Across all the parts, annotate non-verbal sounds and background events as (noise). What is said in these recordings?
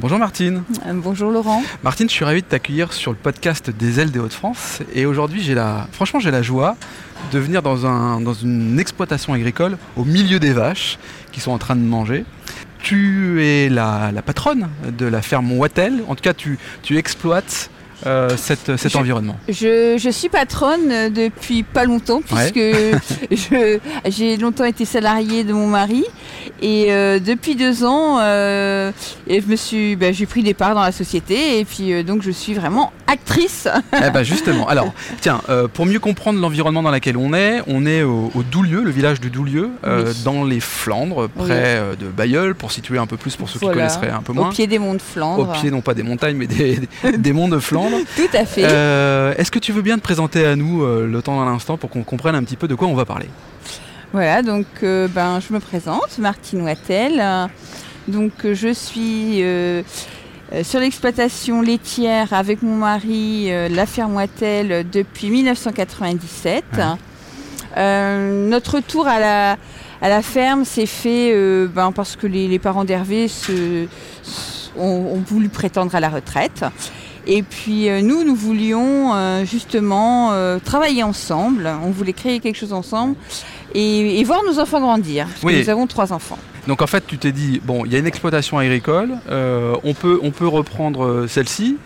Bonjour Martine. Euh, bonjour Laurent. Martine, je suis ravi de t'accueillir sur le podcast des ailes des Hauts-de-France. Et aujourd'hui, j'ai la, franchement, j'ai la joie de venir dans, un, dans une exploitation agricole au milieu des vaches qui sont en train de manger. Tu es la, patronne de la ferme Wattel. En tout cas, tu, tu exploites euh, cet environnement je, suis patronne depuis pas longtemps, puisque (laughs) j'ai longtemps été salariée de mon mari. Et euh, depuis deux ans, euh, et je me suis, ben, j'ai pris des parts dans la société. Et puis donc je suis vraiment actrice. Eh ben (laughs) justement. Alors, tiens, pour mieux comprendre l'environnement dans lequel on est, on est au, Doulieu, le village de Doulieu, dans les Flandres, près de Bayeul, pour situer un peu plus pour ceux qui connaisseraient un peu moins. Au pied des monts de Flandre. Au pied non pas des montagnes, mais des, des (laughs) monts de Flandre. (laughs) Tout à fait. Euh, est-ce que tu veux bien te présenter à nous euh, le temps d'un instant pour qu'on comprenne un petit peu de quoi on va parler? Voilà, donc euh, ben, je me présente, Martine Wattel. Donc je suis sur l'exploitation laitière avec mon mari, la ferme Wattel, depuis 1997. notre tour à la, à la ferme s'est fait ben, parce que les, parents d'Hervé ont, voulu prétendre à la retraite. Et puis euh, nous, nous voulions euh, justement euh, travailler ensemble. On voulait créer quelque chose ensemble et, voir nos enfants grandir. Parce que nous avons trois enfants. Donc en fait, tu t'es dit bon, il y a une exploitation agricole, on peut on peut reprendre celle-ci,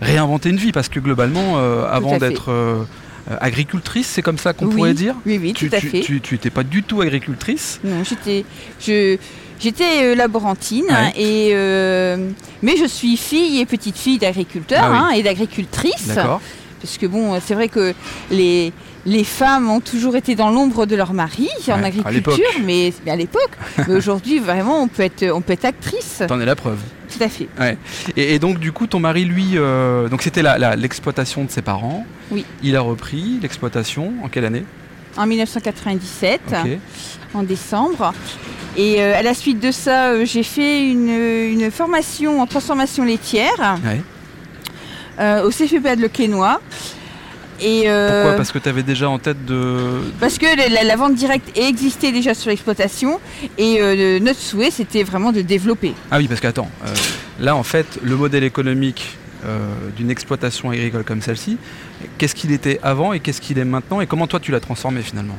réinventer une vie parce que globalement, avant d'être agricultrice, c'est comme ça qu'on pourrait dire. Oui, oui, tout à fait. Tu n'étais pas du tout agricultrice. Non, j'étais, je, J'étais euh, laborantine, et, euh, mais je suis fille et petite fille d'agriculteur ah hein, et d'agricultrice. Parce que bon, c'est vrai que les, les femmes ont toujours été dans l'ombre de leur mari en agriculture, mais, à l'époque. (laughs) mais aujourd'hui, vraiment, on peut être, on peut être actrice. T'en es la preuve. Tout à fait. Et, donc, du coup, ton mari, lui, euh, donc c'était l'exploitation de ses parents. Oui. Il a repris l'exploitation en quelle année? En 1997, en décembre. Et euh, à la suite de ça, euh, j'ai fait une, formation en transformation laitière euh, au CFPA de Le Quesnoy. Et Pourquoi? Parce que tu avais déjà en tête de... Parce que la, vente directe existait déjà sur l'exploitation et notre souhait c'était vraiment de développer. Ah oui, parce qu'attends, là en fait le modèle économique d'une exploitation agricole comme celle-ci, qu'est-ce qu'il était avant et qu'est-ce qu'il est maintenant et comment toi tu l'as transformé finalement?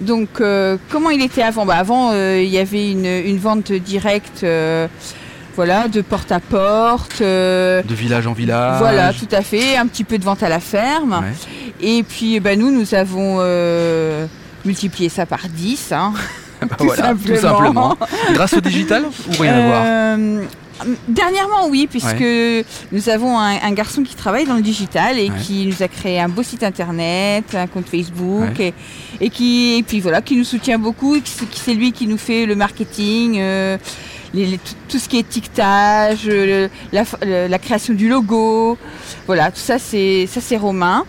Donc, euh, comment il était avant? Bah, Avant, euh, il y avait une, vente directe. Euh, voilà, de porte à porte. de village en village. Voilà, tout à fait. Un petit peu de vente à la ferme. Et puis, bah, nous, nous avons multiplié ça par 10. Hein. (laughs) Bah (laughs) tout, simplement. Grâce au digital ou rien à voir? Dernièrement, oui, puisque nous avons un, garçon qui travaille dans le digital et qui nous a créé un beau site internet, un compte Facebook, et, qui, puis voilà, qui nous soutient beaucoup. C'est lui qui nous fait le marketing. Euh, tout ce qui est étiquetage, la, création du logo, voilà, tout ça c'est ça c'est Romain.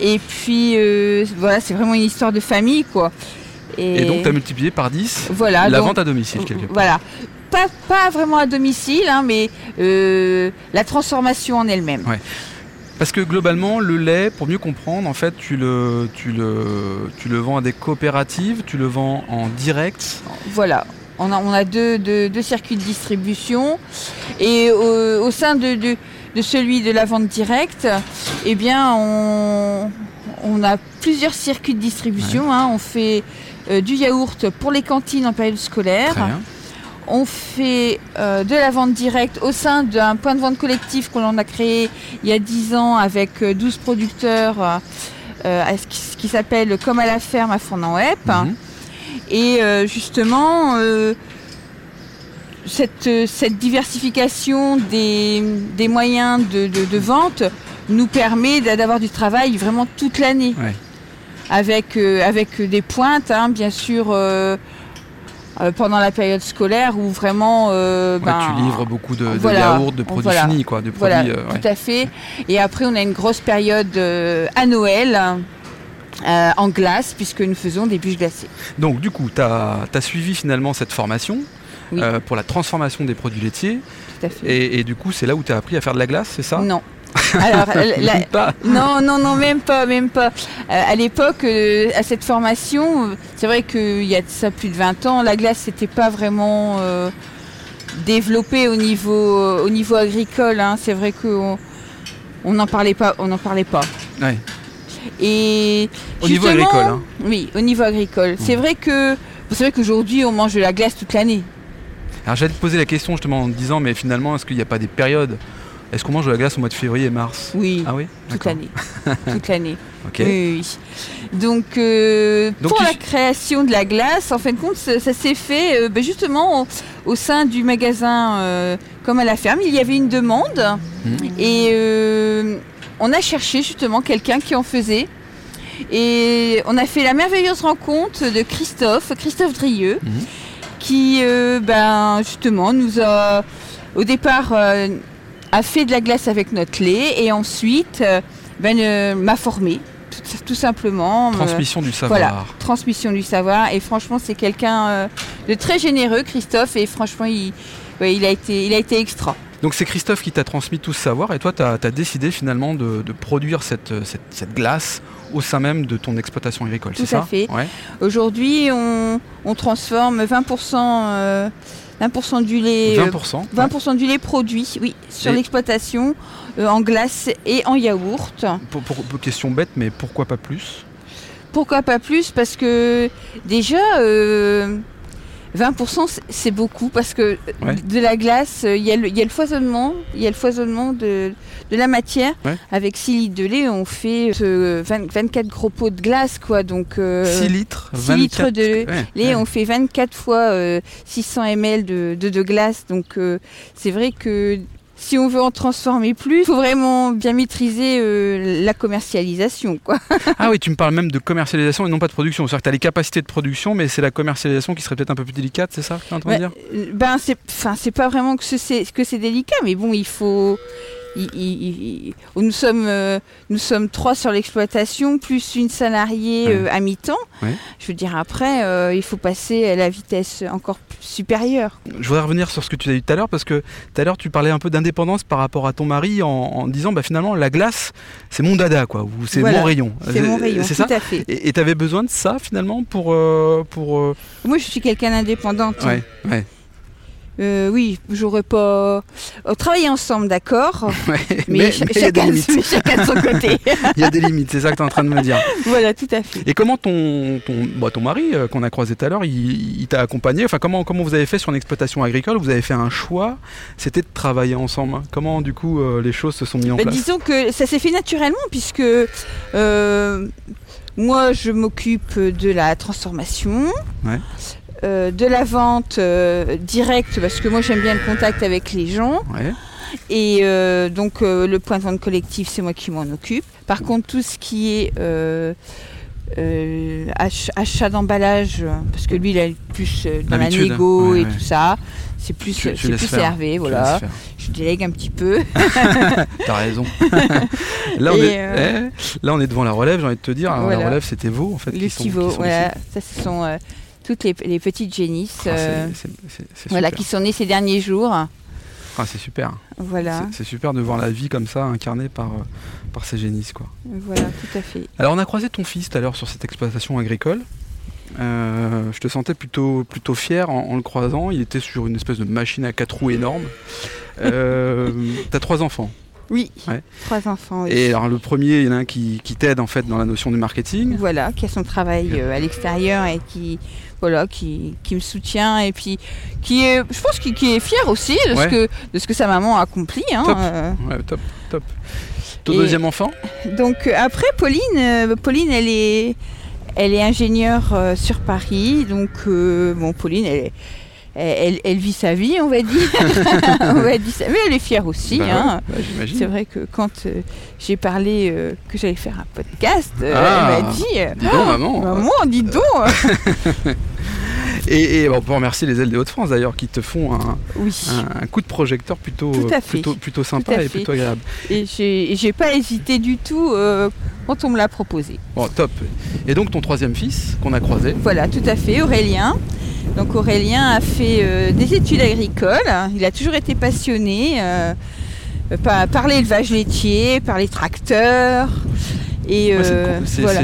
Et puis euh, voilà, c'est vraiment une histoire de famille quoi. Et, donc tu as multiplié par 10 voilà, la vente à domicile quelque part. Voilà pas, vraiment à domicile, hein, mais euh, la transformation en elle-même. Parce que globalement, le lait, pour mieux comprendre, en fait, tu le, tu le, tu le vends à des coopératives, tu le vends en direct. Voilà. On a, on a deux, deux, circuits de distribution. Et au, sein de, de, celui de la vente directe, eh bien, on, on a plusieurs circuits de distribution. Hein. On fait euh, du yaourt pour les cantines en période scolaire on fait euh, de la vente directe au sein d'un point de vente collectif qu'on a créé il y a 10 ans avec 12 euh, producteurs euh, ce qui, s'appelle Comme à la ferme à Fournan-Web. Mhm. Et justement, cette, diversification des, moyens de, vente nous permet d'avoir du travail vraiment toute l'année. Avec, avec des pointes, hein, bien sûr euh, pendant la période scolaire où vraiment. euh, Ouais, ben, tu livres beaucoup de, de voilà, yaourts, de produits voilà. finis, quoi, de produits. Voilà, euh, ouais. tout à fait. Et après, on a une grosse période à Noël. en glace, puisque nous faisons des bûches glacées. Donc, du coup, tu as, suivi finalement cette formation Oui. pour la transformation des produits laitiers. Tout à fait. Et, et du coup, c'est là où tu as appris à faire de la glace, c'est ça? Non. (laughs) Alors, la- Même pas. non, non, non, même pas, même pas. Euh, à l'époque, euh, à cette formation, c'est vrai qu'il y a ça plus de 20 ans, la glace n'était pas vraiment euh, développée au niveau, au niveau agricole. hein. C'est vrai qu'on on n'en parlait pas, on n'en parlait pas. Ouais. Et Au niveau agricole, hein. Oui, au niveau agricole. C'est vrai que, c'est vrai qu'aujourd'hui, on mange de la glace toute l'année. Alors, j'allais te poser la question justement en te disant, mais finalement, est-ce qu'il n'y a pas des périodes Est-ce qu'on mange de la glace au mois de février et mars Oui, Ah oui toute l'année, (laughs) toute l'année. Ok. Oui, oui, oui. Donc, euh, Donc, pour la création de la glace, en fin de compte, ça, ça s'est fait euh, ben, justement au, au sein du magasin euh, comme à la ferme. Il y avait une demande Mhm. et on a cherché justement quelqu'un qui en faisait. Et on a fait la merveilleuse rencontre de Christophe, Christophe Drieux, Mhm. qui ben, justement nous a au départ a fait de la glace avec notre lait et ensuite euh, ben, euh, m'a formé tout, tout simplement. euh, Transmission du savoir. voilà, transmission du savoir. Et franchement, c'est quelqu'un de très généreux, Christophe. Et franchement, il, ouais, il, a, été, il a été extra. Donc c'est Christophe qui t'a transmis tout ce savoir et toi tu as, décidé finalement de, de produire cette, cette, cette glace au sein même de ton exploitation agricole, Tout c'est ça? à fait. Ouais. Aujourd'hui, on, on transforme 20%, euh, 20 du lait. euh, 20%. 20% du lait produit, oui, sur l'exploitation, euh, en glace et en yaourt. Pour, pour- pour- question bête, mais pourquoi pas plus? Pourquoi pas plus? Parce que déjà, euh, 20% c'est- beaucoup parce que Ouais. de la glace, euh, il y, a le- il y a le foisonnement, il y a le foisonnement de, de la matière. Ouais. Avec 6 litres de lait, on fait euh, 20 24 gros pots de glace, quoi. Donc, euh, 6 litres 6 litres 24 de Ouais, lait, on fait 24 fois euh, 600 ml de, de, de glace. Donc, euh, c'est vrai que si on veut en transformer plus, il faut vraiment bien maîtriser euh, la commercialisation, quoi. (laughs) Ah oui, tu me parles même de commercialisation et non pas de production. C'est-à-dire que tu as les capacités de production, mais c'est la commercialisation qui serait peut-être un peu plus délicate, c'est ça que tu es en train de Ouais, dire? euh, Ben c'est, pas vraiment que c'est que c'est délicat, mais bon il faut. Il- il- il- nous sommes euh, nous sommes trois sur l'exploitation plus une salariée Ouais. euh, à mi-temps. Ouais. Je veux dire après euh, il faut passer à la vitesse encore supérieure. Je voudrais revenir sur ce que tu as dit tout à l'heure, parce que tout à l'heure tu parlais un peu d'indépendance par rapport à ton mari en, en disant bah, finalement la glace c'est mon dada, quoi, ou c'est Voilà. mon rayon. C'est mon rayon, C'est tout ça à fait. Et tu avais besoin de ça finalement pour. pour Moi je suis quelqu'un d'indépendante. Ouais, ouais. Euh, oui, j'aurais pas euh, travailler ensemble, d'accord, (laughs) ouais. mais, chacun, limites. mais chacun de son (laughs) côté. Il y a des limites, c'est ça que tu es en train de me dire. (laughs) voilà, tout à fait. Et comment ton, ton, bah, ton mari, euh, qu'on a croisé tout à l'heure, il, il t'a accompagné? Enfin, comment, comment vous avez fait sur une exploitation agricole? Vous avez fait un choix, c'était de travailler ensemble. hein. Comment, du coup, euh, les choses se sont mises en Bah, place? disons que ça s'est fait naturellement puisque moi je m'occupe de la transformation, Ouais. Euh, de la vente euh, directe parce que moi j'aime bien le contact avec les gens Ouais. et euh, donc le point de vente collectif c'est moi qui m'en occupe. Par contre tout ce qui est ach- achat d'emballage, parce que lui il a plus dans la L'habitude, négo ouais, et ouais. tout ça, c'est plus, Tu- plus Hervé, voilà. Je délègue un petit peu. (laughs) T'as raison. (laughs) là, on est, euh, eh, là, on est devant la relève, j'ai envie de te dire. Voilà. La relève, c'était vous, en fait. Le qui sont- qui. Ça, ce sont euh, toutes les, les petites génisses Ah, euh, voilà, qui sont nées ces derniers jours. Ah, c'est super. Voilà, C'est- super de voir la vie comme ça, incarnée par, euh, par ces génisses, quoi. voilà, tout à fait. Alors on a croisé ton fils tout à l'heure sur cette exploitation agricole. Euh, je te sentais plutôt, plutôt fier en, en le croisant. Il était sur une espèce de machine à quatre roues énorme. (laughs) T'as trois enfants. Oui, Ouais. trois enfants. oui. Et alors le premier, il y en a un qui, qui t'aide en fait dans la notion du marketing. Voilà, qui a son travail euh, à l'extérieur et qui, voilà, qui, qui me soutient et puis qui est, je pense qu'il qui est fier aussi de, Ouais. ce que, de ce que sa maman a accompli. hein, Top. euh. Ouais, top, top. Ton Et- deuxième enfant? Donc euh, après Pauline, euh, Pauline elle est, elle est ingénieure sur Paris. Donc bon Pauline elle, est- elle, elle vit sa vie on va dire. (laughs) on va dire ça. Mais elle est fière aussi. Bah hein. ouais, bah. C'est vrai que quand euh, j'ai parlé euh, que j'allais faire un podcast, euh, Ah. elle m'a dit Dis donc, maman. Maman, dis donc (laughs) Et, on peut remercier les ailes des Hauts-de-France d'ailleurs qui te font un, oui. un, coup de projecteur plutôt, plutôt, plutôt, sympa et plutôt agréable. Et j'ai pas hésité du tout euh, quand on me l'a proposé. Bon, top. Et donc ton troisième fils qu'on a croisé Voilà, tout à fait, Aurélien. Donc Aurélien a fait euh, des études agricoles. Il a toujours été passionné euh, par, par l'élevage laitier, par les tracteurs. Et voilà.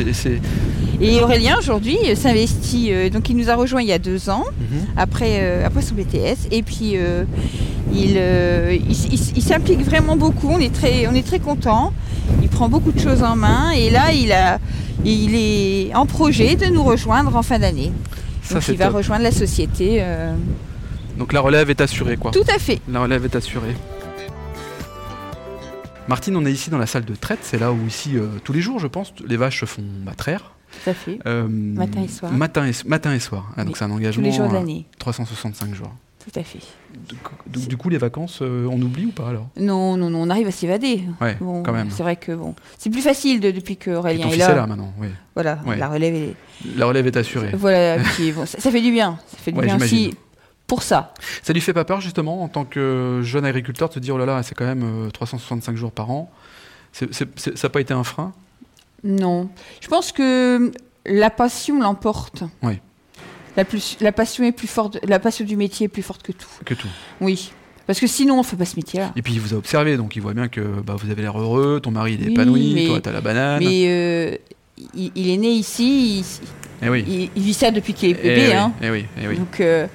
Et Aurélien aujourd'hui euh, s'investit, euh, donc il nous a rejoint il y a deux ans, mhm. après, euh, après son BTS, et puis il, il, s'implique vraiment beaucoup, on est très, on est très content, il prend beaucoup de choses en main, et là il, a, il est en projet de nous rejoindre en fin d'année. Donc il va rejoindre la société. Donc la relève est assurée quoi Tout à fait. La relève est assurée. Martine, on est ici dans la salle de traite, c'est là où ici, tous les jours, je pense, les vaches se font traire. Tout à fait. Euh, matin et soir. Matin et, matin et soir. Ah, donc c'est un engagement. Les jours de l'année. 365 jours. Tout à fait. Donc, du coup, les vacances, euh, on oublie ou pas alors? Non, non, non, on arrive à s'évader. Ouais, quand même. C'est vrai que bon, c'est plus facile depuis que Aurélien est là. là maintenant, oui. Voilà, la relève est. La relève est assurée. Voilà, ça, fait du bien. Ça fait du bien aussi pour ça. Ça lui fait pas peur justement en tant que jeune agriculteur de se dire oh là là, c'est quand même 365 euh, jours par an. ça n'a pas été un frein? Non. Je pense que la passion l'emporte. Oui. La, plus, la passion est plus forte, la passion du métier est plus forte que tout. Que tout. Oui. Parce que sinon, on ne fait pas ce métier-là. Et puis, il vous a observé, donc il voit bien que bah, vous avez l'air heureux, ton mari est épanoui, toi, tu as la banane. Mais euh, il, est né ici, il, eh il, vit ça depuis qu'il est bébé. Et hein. Eh oui, eh oui. Donc, euh,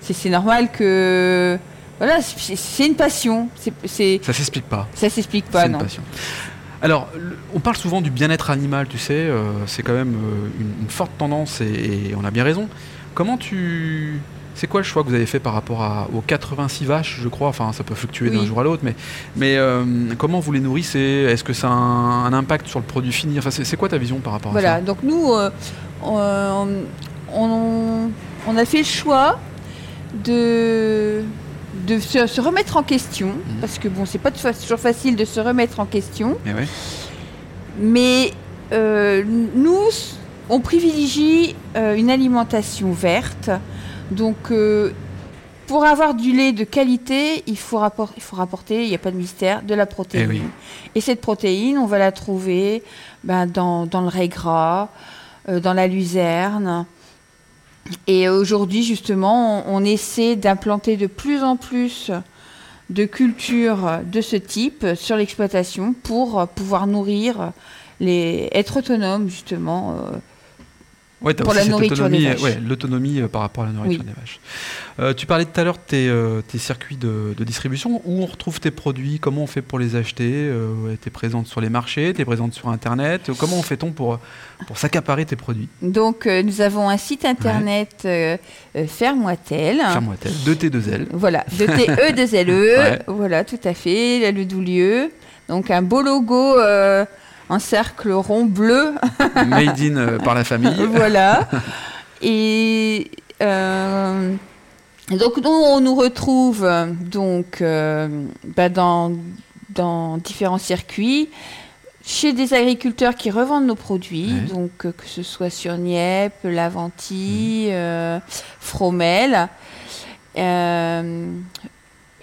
c'est normal que. Voilà, c'est une passion. C'est ça s'explique pas. Ça s'explique pas, non. Passion. Alors, on parle souvent du bien-être animal, tu sais, euh, c'est quand même euh, une, forte tendance et, on a bien raison. Comment tu. C'est quoi le choix que vous avez fait par rapport à, aux 86 vaches, je crois? Enfin, ça peut fluctuer d'un jour à l'autre, mais, mais euh, comment vous les nourrissez? Est-ce que ça a un, impact sur le produit fini? Enfin, c'est quoi ta vision par rapport à ça? Voilà, donc nous, on, on, a fait le choix de de se, remettre en question, mhm. parce que bon, c'est pas toujours facile de se remettre en question. Mais, eh mais euh, nous, on privilégie euh, une alimentation verte. Donc, euh, pour avoir du lait de qualité, il faut, il faut rapporter, il n'y a pas de mystère, de la protéine. Et, Et cette protéine, on va la trouver ben, dans, dans, le raie gras, dans la luzerne. Et aujourd'hui, justement, on, essaie d'implanter de plus en plus de cultures de ce type sur l'exploitation pour pouvoir nourrir, les, être autonome justement euh, pour la nourriture des vaches. l'autonomie euh, par rapport à la nourriture des vaches. Euh, tu parlais tout à l'heure de tes, euh, circuits de, distribution. Où on retrouve tes produits? Comment on fait pour les acheter? Tu es présente sur les marchés Tu es présente sur Internet Comment on fait-on pour, pour s'accaparer tes produits? Donc, nous avons un site Internet Fermoitel. Fermoitel, de T2L. Voilà, de T-E-2-L-E. (laughs) Voilà, tout à fait, le Doulieu. Donc, un beau logo un cercle rond bleu. (laughs) Made in euh, par la famille. (laughs) voilà. Et euh, donc on nous retrouve donc euh, bah, dans, dans différents circuits chez des agriculteurs qui revendent nos produits, donc que ce soit sur Nieppe, Laventie, mmh. Fromel.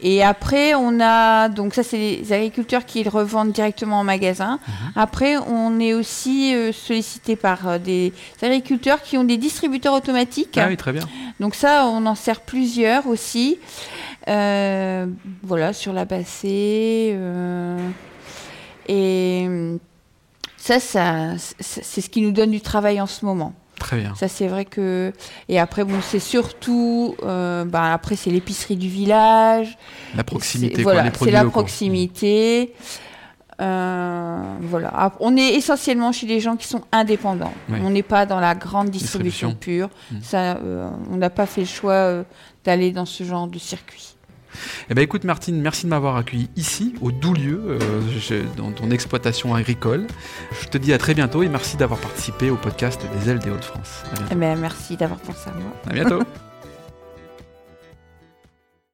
Et après, on a, donc ça c'est les agriculteurs qui le revendent directement en magasin. Mhm. Après, on est aussi euh, sollicité par euh, des agriculteurs qui ont des distributeurs automatiques. Ah oui, très bien. Donc ça, on en sert plusieurs aussi. Euh, voilà, sur la bassée. et ça, ça c'est ce qui nous donne du travail en ce moment. Très bien. Ça, c'est vrai que. Et après, bon, c'est surtout. Euh, bah, après, c'est l'épicerie du village. La proximité, Voilà, c'est la proximité. Euh, voilà. On est essentiellement chez des gens qui sont indépendants. On n'est pas dans la grande distribution, pure. Mmh. Ça, euh, on n'a pas fait le choix d'aller dans ce genre de circuit. Eh ben écoute Martine, merci de m'avoir accueilli ici, au Doulieu, euh, dans ton exploitation agricole. Je te dis à très bientôt et merci d'avoir participé au podcast des ailes des Hauts-de-France. Eh ben, merci d'avoir pensé à moi. À bientôt. (laughs)